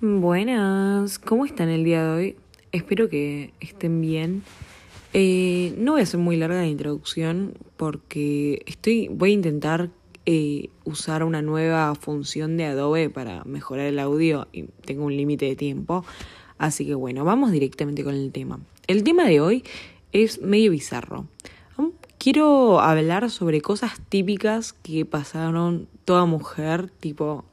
Buenas, ¿cómo están el día de hoy? Espero que estén bien. Eh, no voy a ser muy larga la introducción porque estoy, voy a intentar eh, usar una nueva función de Adobe para mejorar el audio y tengo un límite de tiempo. Así que bueno, vamos directamente con el tema. El tema de hoy es medio bizarro. Quiero hablar sobre cosas típicas que pasaron toda mujer, tipo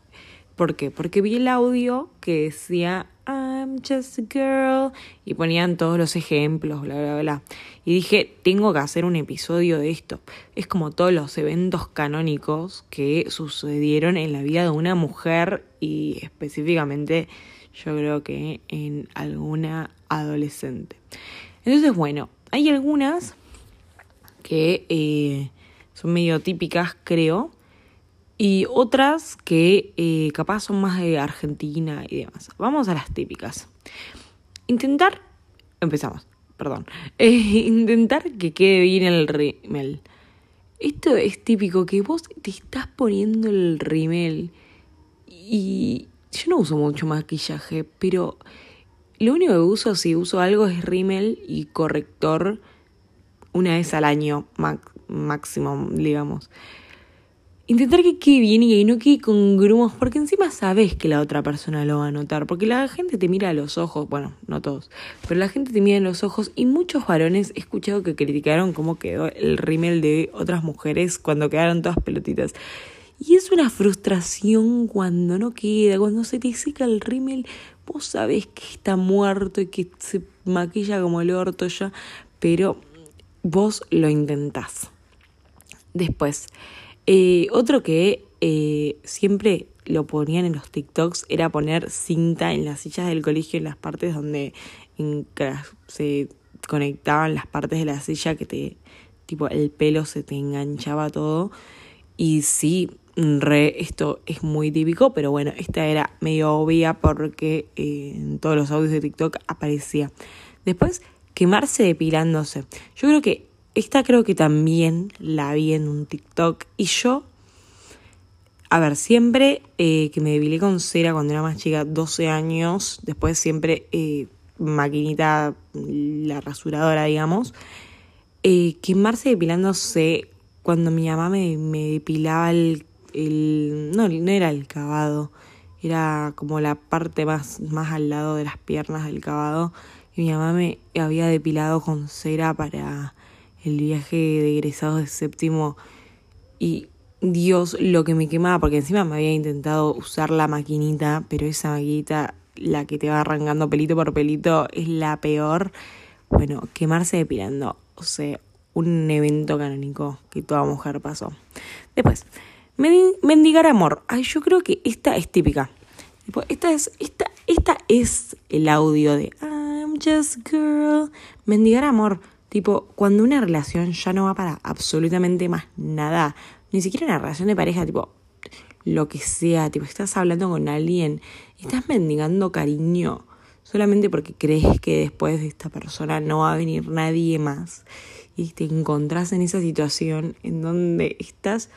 ¿Por qué? Porque vi el audio que decía I'm just a girl y ponían todos los ejemplos, bla, bla, bla. Y dije, tengo que hacer un episodio de esto. Es como todos los eventos canónicos que sucedieron en la vida de una mujer y específicamente yo creo que en alguna adolescente. Entonces, bueno, hay algunas que eh, son medio típicas, creo y otras que eh, capaz son más de Argentina y demás. Vamos a las típicas. Intentar, empezamos, perdón, eh, intentar que quede bien el rimel. Esto es típico, que vos te estás poniendo el rimel y yo no uso mucho maquillaje, pero lo único que uso si uso algo es rímel y corrector una vez al año máximo, digamos intentar que quede bien y no quede con grumos, porque encima sabes que la otra persona lo va a notar, porque la gente te mira a los ojos, bueno, no todos, pero la gente te mira a los ojos y muchos varones he escuchado que criticaron cómo quedó el rímel de otras mujeres cuando quedaron todas pelotitas. Y es una frustración cuando no queda, cuando se te seca el rímel, vos sabés que está muerto y que se maquilla como el orto ya, pero vos lo intentás. Después, eh, otro que eh, siempre lo ponían en los TikToks era poner cinta en las sillas del colegio, en las partes donde se conectaban las partes de la silla que te, tipo, el pelo se te enganchaba todo. Y sí, re, esto es muy típico, pero bueno, esta era medio obvia porque eh, en todos los audios de TikTok aparecía. Después, quemarse depilándose. Yo creo que esta creo que también la vi en un TikTok y yo, a ver, siempre eh, que me depilé con cera cuando era más chica, 12 años, después siempre eh, maquinita, la rasuradora, digamos, eh, quemarse depilándose cuando mi mamá me, me depilaba el, el, no, no era el cavado, era como la parte más, más al lado de las piernas del cavado. Y mi mamá me había depilado con cera para el viaje de egresados de séptimo y Dios lo que me quemaba, porque encima me había intentado usar la maquinita, pero esa maquinita, la que te va arrancando pelito por pelito, es la peor. Bueno, quemarse depilando, o sea, un evento canónico que toda mujer pasó. Después, mendigar amor. Ay, yo creo que esta es típica. Esta es, esta, esta es el audio de Just girl. Mendigar amor. Tipo, cuando una relación ya no va para absolutamente más nada, ni siquiera una relación de pareja, tipo, lo que sea, tipo, estás hablando con alguien estás mendigando cariño solamente porque crees que después de esta persona no va a venir nadie más y te encontrás en esa situación en donde estás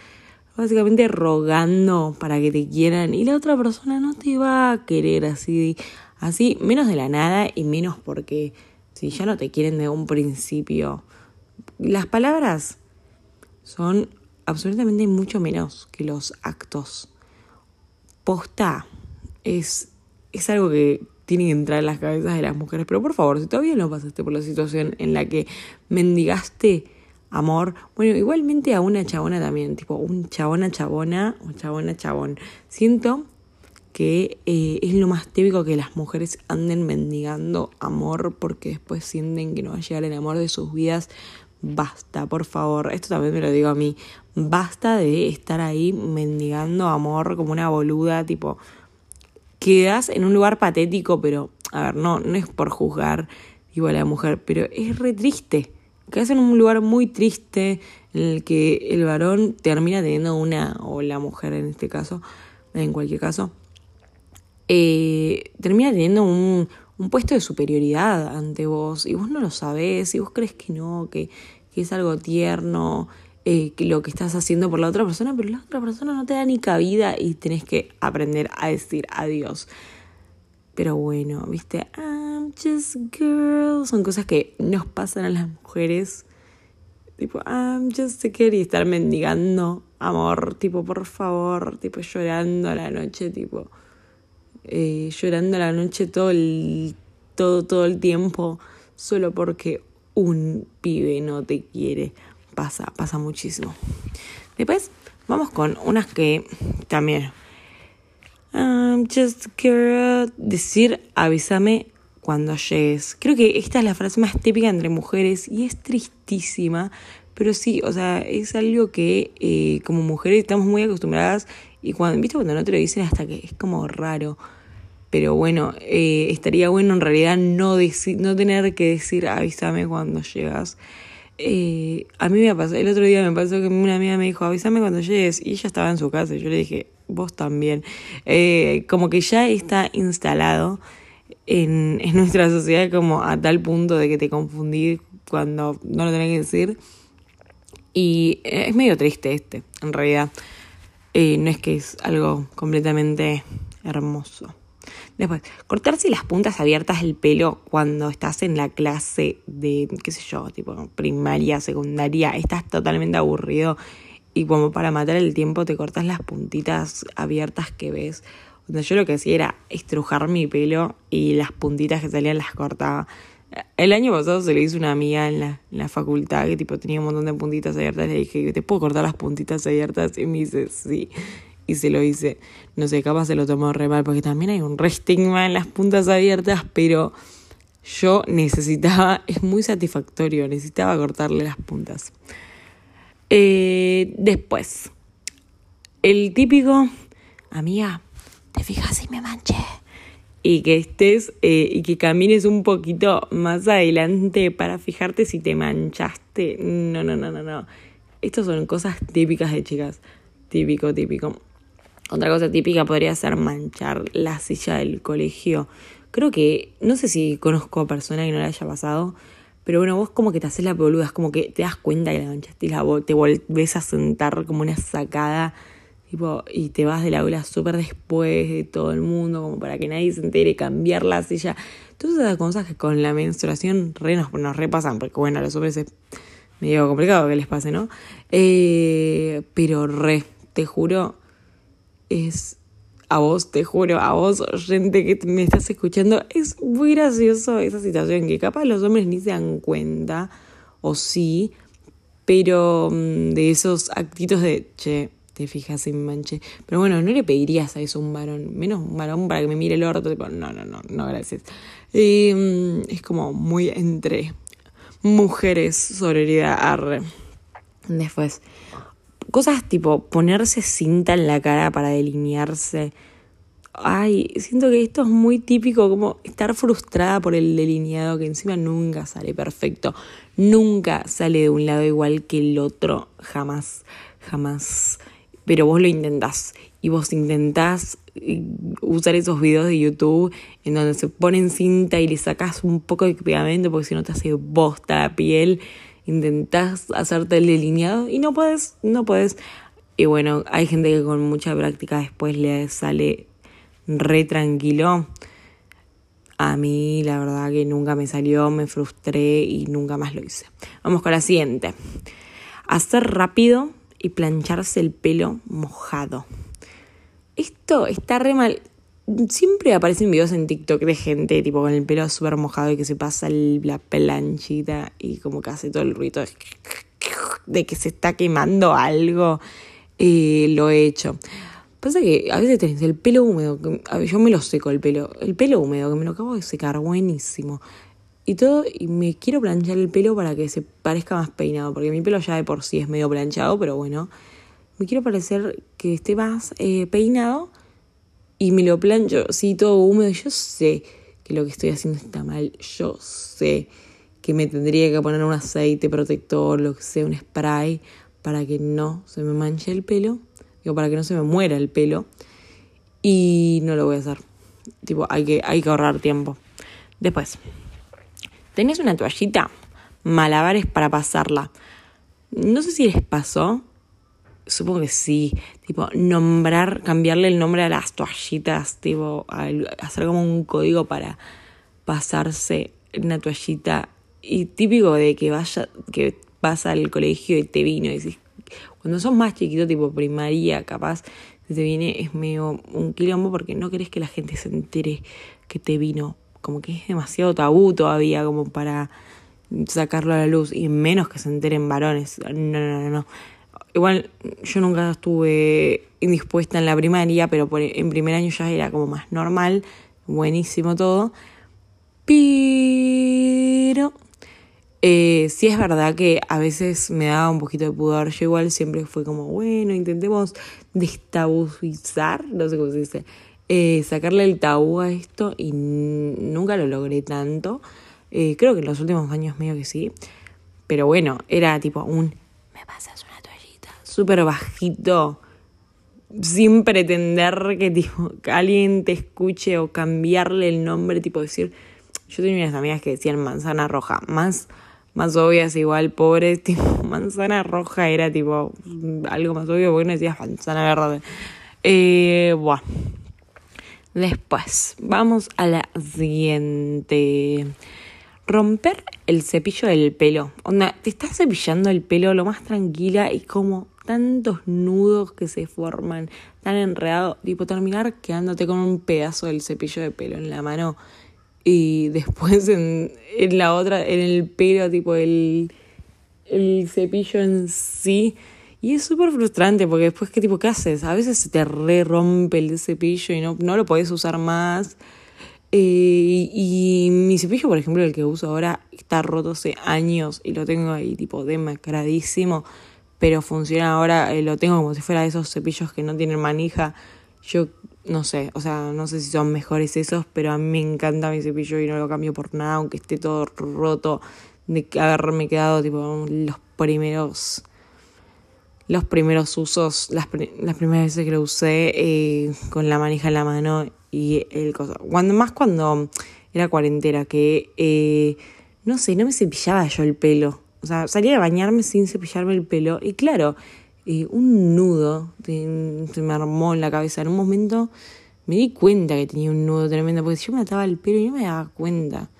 básicamente rogando para que te quieran y la otra persona no te va a querer así, así, menos de la nada y menos porque si ya no te quieren de un principio. Las palabras son absolutamente mucho menos que los actos. Posta es, es algo que tiene que entrar en las cabezas de las mujeres. Pero por favor, si todavía no pasaste por la situación en la que mendigaste amor, bueno, igualmente a una chabona también, tipo un chabona chabona, un chabona chabón. Siento que eh, es lo más típico que las mujeres anden mendigando amor porque después sienten que no va a llegar el amor de sus vidas. Basta, por favor, esto también me lo digo a mí, basta de estar ahí mendigando amor como una boluda, tipo, quedas en un lugar patético, pero, a ver, no, no es por juzgar igual a la mujer, pero es re triste. Quedas en un lugar muy triste en el que el varón termina teniendo una, o la mujer en este caso, en cualquier caso, eh, termina teniendo un, un, puesto de superioridad ante vos y vos no lo sabés y vos crees que no, que, que es algo tierno eh, lo que estás haciendo por la otra persona, pero la otra persona no te da ni cabida y tenés que aprender a decir adiós. Pero bueno, viste, I'm just girl. Son cosas que nos pasan a las mujeres. Tipo, I'm just a girl y estar mendigando amor, tipo, por favor, tipo, llorando a la noche, tipo, eh, llorando la noche todo el, todo, todo el tiempo, solo porque un pibe no te quiere pasa, pasa muchísimo. Después vamos con unas que también. Um, just quiero decir, avísame cuando llegues. Creo que esta es la frase más típica entre mujeres y es tristísima, pero sí, o sea, es algo que eh, como mujeres estamos muy acostumbradas y cuando, viste, cuando no te lo dicen hasta que es como raro. Pero bueno, eh, estaría bueno en realidad no, no tener que decir avísame cuando llegas. Eh, a mí me pasó, el otro día me pasó que una amiga me dijo, avísame cuando llegues, y ella estaba en su casa, y yo le dije, vos también. Eh, como que ya está instalado en, en, nuestra sociedad como a tal punto de que te confundí cuando no lo tenés que decir. Y es medio triste este, en realidad. No es que es algo completamente hermoso. Después, cortarse las puntas abiertas del pelo cuando estás en la clase de, qué sé yo, tipo primaria, secundaria, estás totalmente aburrido y como para matar el tiempo te cortas las puntitas abiertas que ves. Yo lo que hacía era estrujar mi pelo y las puntitas que salían las cortaba. El año pasado se le hizo una amiga en la, en la facultad que tipo tenía un montón de puntitas abiertas. Le dije, ¿te puedo cortar las puntitas abiertas? Y me dice, sí y se lo hice. No sé, capaz se lo tomó re mal, porque también hay un re estigma en las puntas abiertas, pero yo necesitaba, es muy satisfactorio, necesitaba cortarle las puntas. Eh, después, el típico, amiga, te fijas si me manché. Y que estés eh, y que camines un poquito más adelante para fijarte si te manchaste. No, no, no, no, no. Estas son cosas típicas de chicas. Típico, típico. Otra cosa típica podría ser manchar la silla del colegio. Creo que, no sé si conozco a persona que no le haya pasado, pero bueno, vos como que te haces la boluda, es como que te das cuenta que la manchaste y la, te volvés a sentar como una sacada, tipo, y te vas del aula súper después de todo el mundo, como para que nadie se entere, cambiar la silla. Todas esas cosas que con la menstruación re nos, nos repasan, porque bueno, a los hombres es medio complicado que les pase, ¿no? Eh, pero re, te juro es a vos, te juro, a vos, gente que me estás escuchando, es muy gracioso esa situación que capaz los hombres ni se dan cuenta, o sí, pero mm, de esos actitos de, che, te fijas en manche. Pero bueno, no le pedirías a eso un varón, menos un varón para que me mire el orto, no, no, no, no, gracias. Mm, es como muy entre mujeres, sororidad, arre. Después, Cosas tipo ponerse cinta en la cara para delinearse. Ay, siento que esto es muy típico, como estar frustrada por el delineado, que encima nunca sale perfecto. Nunca sale de un lado igual que el otro. Jamás, jamás. Pero vos lo intentás. Y vos intentás eh, usar esos videos de YouTube en donde se ponen cinta y le sacas un poco de pegamento porque si no te hace bosta la piel intentás hacerte el delineado y no puedes, no puedes. Y bueno, hay gente que con mucha práctica después le sale re tranquilo. A mí la verdad que nunca me salió, me frustré y nunca más lo hice. Vamos con la siguiente. Hacer rápido y plancharse el pelo mojado. Esto está re mal siempre aparecen videos en TikTok de gente tipo con el pelo súper mojado y que se pasa la planchita y como que hace todo el ruido de, que se está quemando algo. Eh, lo he hecho. Pasa que a veces el pelo húmedo, que, yo me lo seco el pelo, el pelo húmedo, que me lo acabo de secar, buenísimo. Y todo, y me quiero planchar el pelo para que se parezca más peinado, porque mi pelo ya de por sí es medio planchado, pero bueno, me quiero parecer que esté más eh, peinado y me lo plancho, sí, todo húmedo. Yo sé que lo que estoy haciendo está mal. Yo sé que me tendría que poner un aceite protector, lo que sea, un spray, para que no se me manche el pelo. Digo, para que no se me muera el pelo. Y no lo voy a hacer. Tipo, hay que, hay que ahorrar tiempo. Después, tenés una toallita, malabares para pasarla. no sé si les pasó, supongo que sí, tipo, nombrar, cambiarle el nombre a las toallitas, tipo, hacer como un código para pasarse una toallita. Y típico de que vaya, que vas al colegio y te vino y cuando sos más chiquito, tipo primaria, capaz, te viene, es medio un quilombo porque no querés que la gente se entere que te vino. Como que es demasiado tabú todavía como para sacarlo a la luz y menos que se enteren varones. No, no, no, no. Igual yo nunca estuve indispuesta en la primaria, pero en primer año ya era como más normal, buenísimo todo. Pero eh, sí es verdad que a veces me daba un poquito de pudor. Yo igual siempre fue como, bueno, intentemos destabuzar, no sé cómo se dice, eh, sacarle el tabú a esto y nunca lo logré tanto. Eh, creo que en los últimos años medio que sí. Pero bueno, era tipo un, me pasas una súper bajito, sin pretender que tipo, alguien te escuche o cambiarle el nombre, tipo decir, yo tenía unas amigas que decían manzana roja, más más obvias igual, pobre, tipo, manzana roja era tipo algo más obvio porque no decías manzana verde. Eh, buah. Después, vamos a la siguiente. Romper el cepillo del pelo. Onda, te estás cepillando el pelo lo más tranquila y como tantos nudos que se forman, tan enredado, tipo terminar quedándote con un pedazo del cepillo de pelo en la mano y después en, la otra, en el pelo, tipo el, el cepillo en sí. Y es súper frustrante porque después, ¿qué tipo qué haces? A veces se te re rompe el cepillo y no, no lo podés usar más. Eh, y, mi cepillo, por ejemplo, el que uso ahora, está roto hace años y lo tengo ahí tipo demacradísimo. Pero funciona ahora, eh, lo tengo como si fuera de esos cepillos que no tienen manija. Yo no sé, o sea, no sé si son mejores esos, pero a mí me encanta mi cepillo y no lo cambio por nada, aunque esté todo roto de haberme quedado tipo los primeros los primeros usos, las, las primeras veces que lo usé eh, con la manija en la mano y el cosa. Cuando, más cuando era cuarentena, que eh, no sé, no me cepillaba yo el pelo. O sea, salía a bañarme sin cepillarme el pelo. Y claro, un nudo se me armó en la cabeza. En un momento me di cuenta que tenía un nudo tremendo, porque yo me ataba el pelo y no me daba cuenta.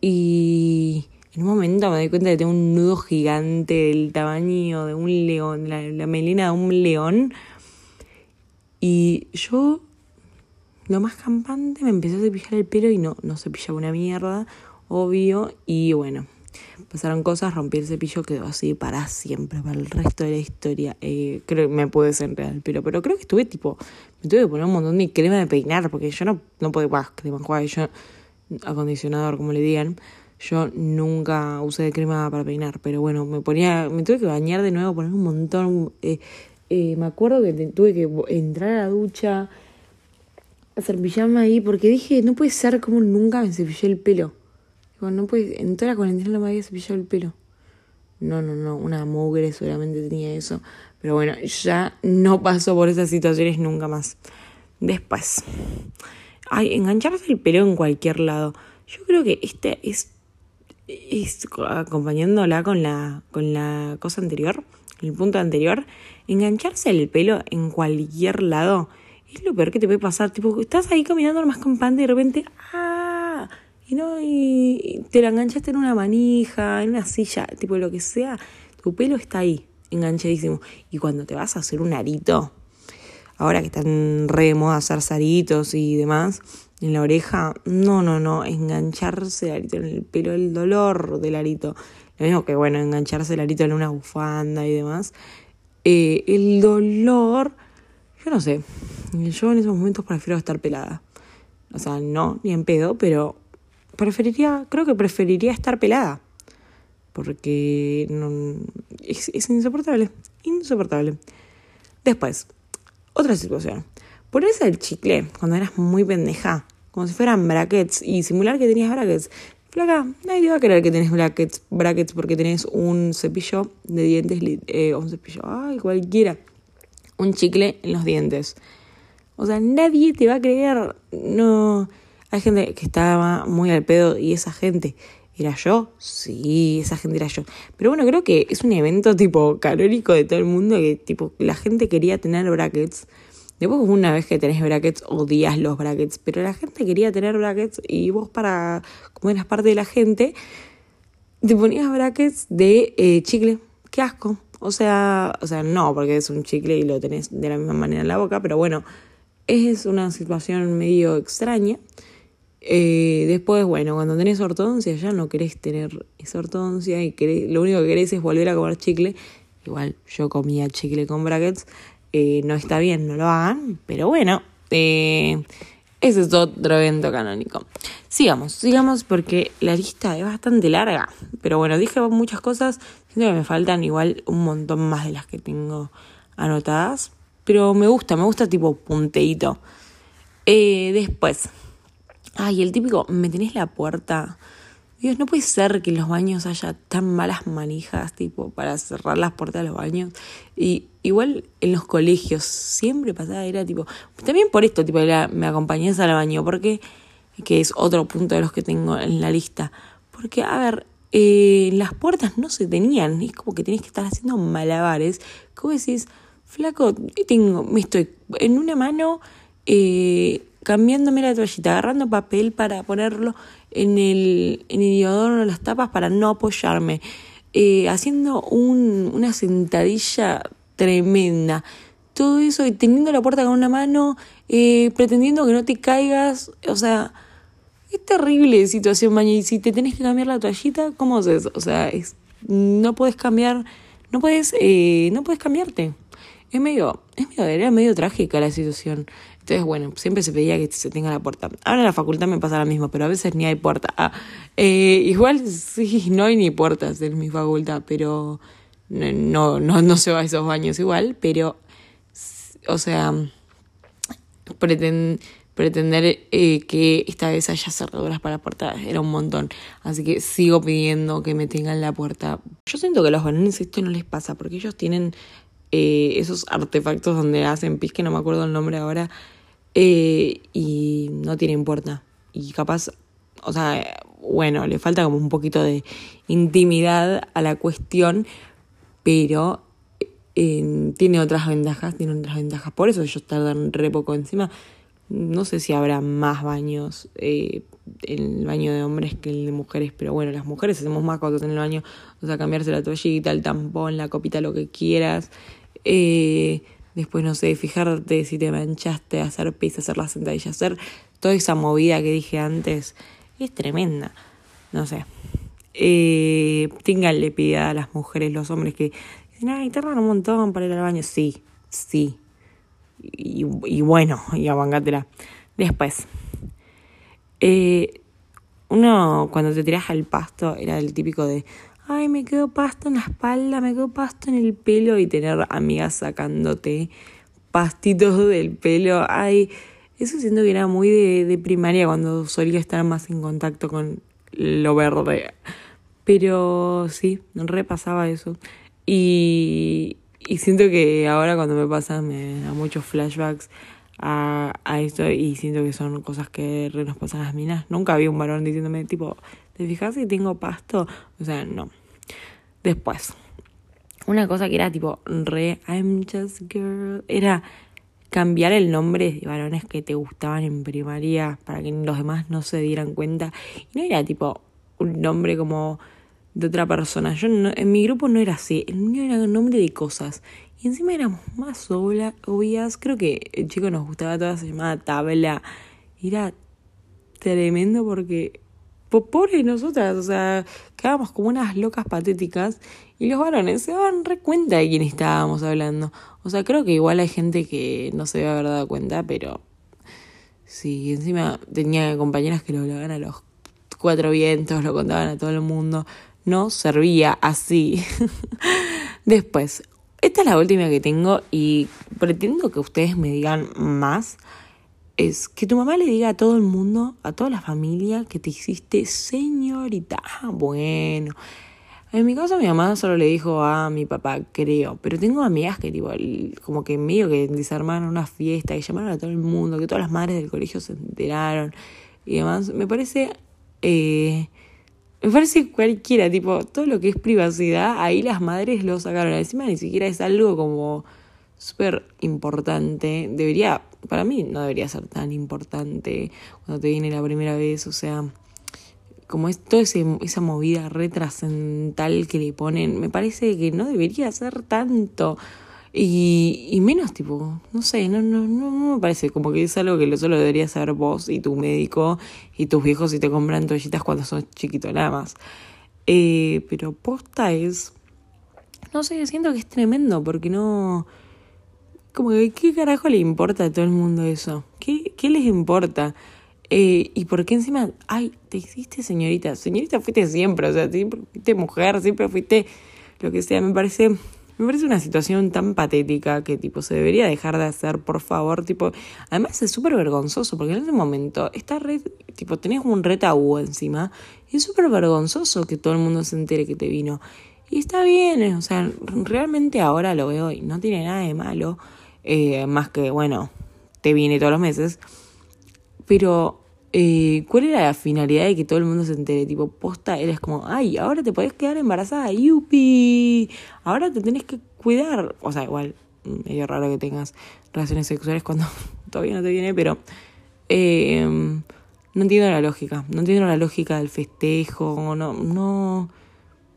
Y en un momento me di cuenta que tengo un nudo gigante del tamaño de un león, la, la melena de un león. Y yo, lo más campante, me empecé a cepillar el pelo y no, no cepillaba una mierda, obvio. Y bueno, pasaron cosas, rompí el cepillo, quedó así para siempre, para el resto de la historia. Eh, creo que me pude desenredar el pero creo que estuve tipo, me tuve que poner un montón de crema de peinar, porque yo no, no podía, bah, crema yo, acondicionador, como le digan, yo nunca usé crema para peinar, pero bueno, me ponía, me tuve que bañar de nuevo, poner un montón, eh, eh, me acuerdo que tuve que entrar a la ducha, hacer pijama ahí, porque dije, no puede ser como nunca me cepillé el pelo no puede, en toda la cuarentena no me había cepillado el pelo. No, no, no, una mugre seguramente tenía eso. Pero bueno, ya no paso por esas situaciones nunca más. Después, ay, engancharse el pelo en cualquier lado. Yo creo que este es, es acompañándola con la, con la cosa anterior, el punto anterior, engancharse el pelo en cualquier lado es lo peor que te puede pasar. Tipo, estás ahí caminando más campante y de repente, ¡ah! Y no, y te la enganchaste en una manija, en una silla, tipo lo que sea, tu pelo está ahí, enganchadísimo. Y cuando te vas a hacer un arito, ahora que están re moda hacer aritos y demás, en la oreja, no, no, no, engancharse el arito en el pelo, el dolor del arito. Lo mismo que, bueno, engancharse el arito en una bufanda y demás. Eh, el dolor, yo no sé, yo en esos momentos prefiero estar pelada. O sea, no, ni en pedo, pero preferiría, creo que preferiría estar pelada. Porque no, es, insoportable, insoportable. Después, otra situación. Ponerse el chicle cuando eras muy pendeja, como si fueran brackets, y simular que tenías brackets. Flaca, nadie va a creer que tenés brackets, brackets porque tenés un cepillo de dientes, eh, un cepillo, ay, cualquiera, un chicle en los dientes. O sea, nadie te va a creer, no hay gente que estaba muy al pedo y esa gente ¿Era yo? Sí, esa gente era yo. Pero bueno, creo que es un evento tipo canónico de todo el mundo que tipo la gente quería tener brackets. Después una vez que tenés brackets odias los brackets, pero la gente quería tener brackets y vos para, como eras parte de la gente, te ponías brackets de eh, chicle. Qué asco. O sea, o sea, no, porque es un chicle y lo tenés de la misma manera en la boca, pero bueno, es una situación medio extraña. Eh, después, bueno, cuando tenés ortodoncia ya no querés tener esa ortodoncia y lo único que querés es volver a comer chicle. Igual yo comía chicle con brackets. Eh, no está bien, no lo hagan, pero bueno, eh, ese es otro evento canónico. Sigamos, sigamos porque la lista es bastante larga. Pero bueno, dije muchas cosas. Siento que me faltan igual un montón más de las que tengo anotadas. Pero me gusta, me gusta tipo punteito. después, Ay, el típico, me tenés la puerta. Dios, no puede ser que en los baños haya tan malas manijas, tipo, para cerrar las puertas de los baños. Y igual en los colegios siempre pasaba, era tipo, también por esto, tipo, me acompañás al baño, porque, que es otro punto de los que tengo en la lista. Porque, a ver, eh, las puertas no se tenían, es como que tenés que estar haciendo malabares. ¿Cómo decís? Flaco, tengo, me estoy en una mano eh, cambiándome la toallita, agarrando papel para ponerlo en el, en el inodoro, en las tapas para no apoyarme, eh, haciendo un, una sentadilla tremenda. Todo eso y teniendo la puerta con una mano, eh, pretendiendo que no te caigas, o sea, es terrible situación, mañana. Y si te tenés que cambiar la toallita, ¿cómo haces? O sea, es, no puedes cambiar, no puedes, eh, no puedes cambiarte. Es medio, es medio, trágica la situación. Entonces, bueno, siempre se pedía que se tenga la puerta. Ahora en la facultad me pasa lo mismo, pero a veces ni hay puerta. Ah, eh, igual sí, no hay ni puertas en mi facultad, pero no, no, no se va a esos baños igual, pero, o sea, pretender eh, que esta vez haya cerraduras para la puerta era un montón. Así que sigo pidiendo que me tengan la puerta. Yo siento que a los varones esto no les pasa, porque ellos tienen eh, esos artefactos donde hacen pis, que no me acuerdo el nombre ahora, eh, y no tiene puerta. Y capaz, o sea, bueno, le falta como un poquito de intimidad a la cuestión, pero eh, tiene otras ventajas, tiene otras ventajas. Por eso ellos tardan re poco encima. No sé si habrá más baños eh, en el baño de hombres que el de mujeres, pero bueno, las mujeres hacemos más cosas en el baño, o sea, cambiarse la toallita, el tampón, la copita, lo que quieras. Eh, Después, no sé, fijarte si te manchaste, hacer pis, hacer la sentadilla, hacer toda esa movida que dije antes. Es tremenda. No sé. Eh, le pida a las mujeres, los hombres que dicen, ay, tardan un montón para ir al baño. Sí, sí. Y, y bueno, y abangatela. Después. Eh, uno, cuando te tiras al pasto, era el típico de, ay, me quedo pasto en la espalda, me quedo pasto en el pelo y tener amigas sacándote pastitos del pelo. Ay, eso siento que era muy de, primaria cuando solía estar más en contacto con lo verde. Pero sí, repasaba eso. Y, y siento que ahora cuando me pasa me da muchos flashbacks a, a esto y siento que son cosas que re nos pasan las minas. Nunca había un varón diciéndome tipo, ¿te fijas si tengo pasto? O sea, no. Después, una cosa que era tipo re I'm just girl, era cambiar el nombre de varones que te gustaban en primaria para que los demás no se dieran cuenta. Y no era tipo un nombre como de otra persona. Yo en mi grupo no era así. El mío era un nombre de cosas. Y encima éramos más obvias. Creo que el chico nos gustaba toda, se llamaba Tabla. Era tremendo porque pobre nosotras, o sea, quedábamos como unas locas patéticas y los varones se daban re cuenta de quién estábamos hablando. O sea, creo que igual hay gente que no se debe haber dado cuenta, pero sí, encima tenía compañeras que lo hablaban a los cuatro vientos, lo contaban a todo el mundo. No servía así. Después, esta es la última que tengo y pretendo que ustedes me digan más es que tu mamá le diga a todo el mundo, a toda la familia, que te hiciste señorita. Ah, bueno. En mi caso, mi mamá solo le dijo a mi papá, creo. Pero tengo amigas que, tipo, como que medio que desarmaron una fiesta y llamaron a todo el mundo, que todas las madres del colegio se enteraron y demás. Me parece eh, Me parece cualquiera, tipo, todo lo que es privacidad, ahí las madres lo sacaron. Encima ni siquiera es algo como súper importante. Debería, para mí no debería ser tan importante cuando te viene la primera vez, o sea, como es toda esa movida retrascendental que le ponen, me parece que no debería ser tanto. Y, y menos tipo, no sé, no, no, no, me parece como que es algo que solo debería saber vos y tu médico y tus viejos si te compran toallitas cuando sos chiquito nada más. Eh, pero posta es, no sé, siento que es tremendo porque no, como que qué carajo le importa a todo el mundo eso, qué, qué les importa. Eh, y por qué encima, ay, te hiciste señorita, señorita fuiste siempre, o sea, siempre fuiste mujer, siempre fuiste lo que sea, me parece me parece una situación tan patética que tipo se debería dejar de hacer, por favor, tipo, además es súper vergonzoso porque en ese momento esta red, tipo, tenés un re encima y es súper vergonzoso que todo el mundo se entere que te vino. Y está bien, o sea, realmente ahora lo veo y no tiene nada de malo, eh, más que, bueno, te viene todos los meses, pero eh, ¿cuál era la finalidad de que todo el mundo se entere? Tipo, posta, eres como, ay, ahora te podés quedar embarazada, yupi, ahora te tenés que cuidar. O sea, igual, medio raro que tengas relaciones sexuales cuando todavía no te viene, pero eh, no entiendo la lógica, no entiendo la lógica del festejo, no, no,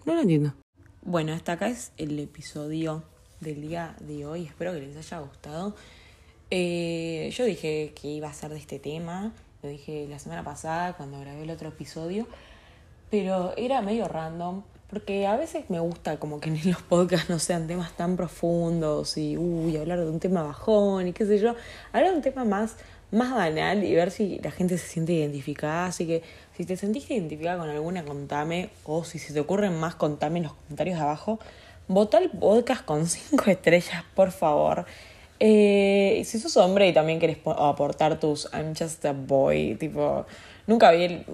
no lo entiendo. Bueno, hasta acá es el episodio del día de hoy, espero que les haya gustado. Eh, yo dije que iba a ser de este tema lo dije la semana pasada cuando grabé el otro episodio, pero era medio random, porque a veces me gusta como que en los podcasts no sean temas tan profundos y uy, hablar de un tema bajón y qué sé yo, hablar de un tema más, más banal y ver si la gente se siente identificada, así que si te sentiste identificada con alguna, contame, o si se te ocurren más, contame en los comentarios abajo. Vota el podcast con cinco estrellas, por favor. Eh, si sos hombre y también querés aportar tus I'm just a boy, tipo, nunca vi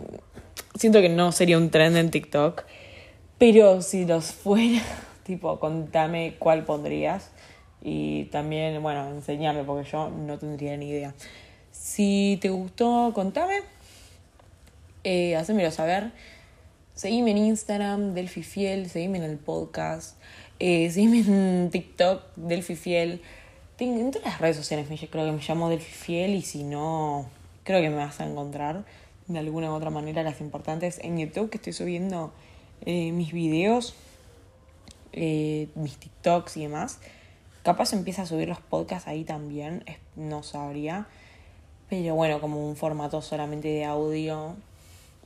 Siento que no sería un trend en TikTok, pero si los fuera, tipo, contame cuál pondrías y también, bueno, enseñame porque yo no tendría ni idea. Si te gustó, contame, eh, hacémelo saber. Seguime en Instagram, Delphi Fiel, seguime en el podcast, eh, seguime en TikTok, Delphi Fiel en todas las redes sociales creo que me llamo Delphi Fiel y si no, creo que me vas a encontrar de alguna u otra manera las importantes en YouTube que estoy subiendo eh, mis videos, eh, mis TikToks y demás. Capaz empieza a subir los podcasts ahí también, no sabría. Pero bueno, como un formato solamente de audio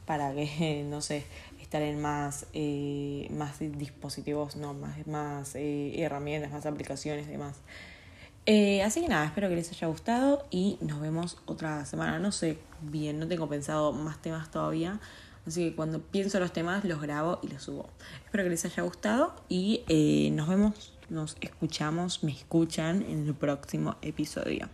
para que, no sé, estar en más, eh, más dispositivos, no, más, más herramientas, más aplicaciones y demás. Eh, así que nada, espero que les haya gustado y nos vemos otra semana. No sé bien, no tengo pensado más temas todavía. Así que cuando pienso los temas los grabo y los subo. Espero que les haya gustado y eh, nos vemos, nos escuchamos, me escuchan en el próximo episodio.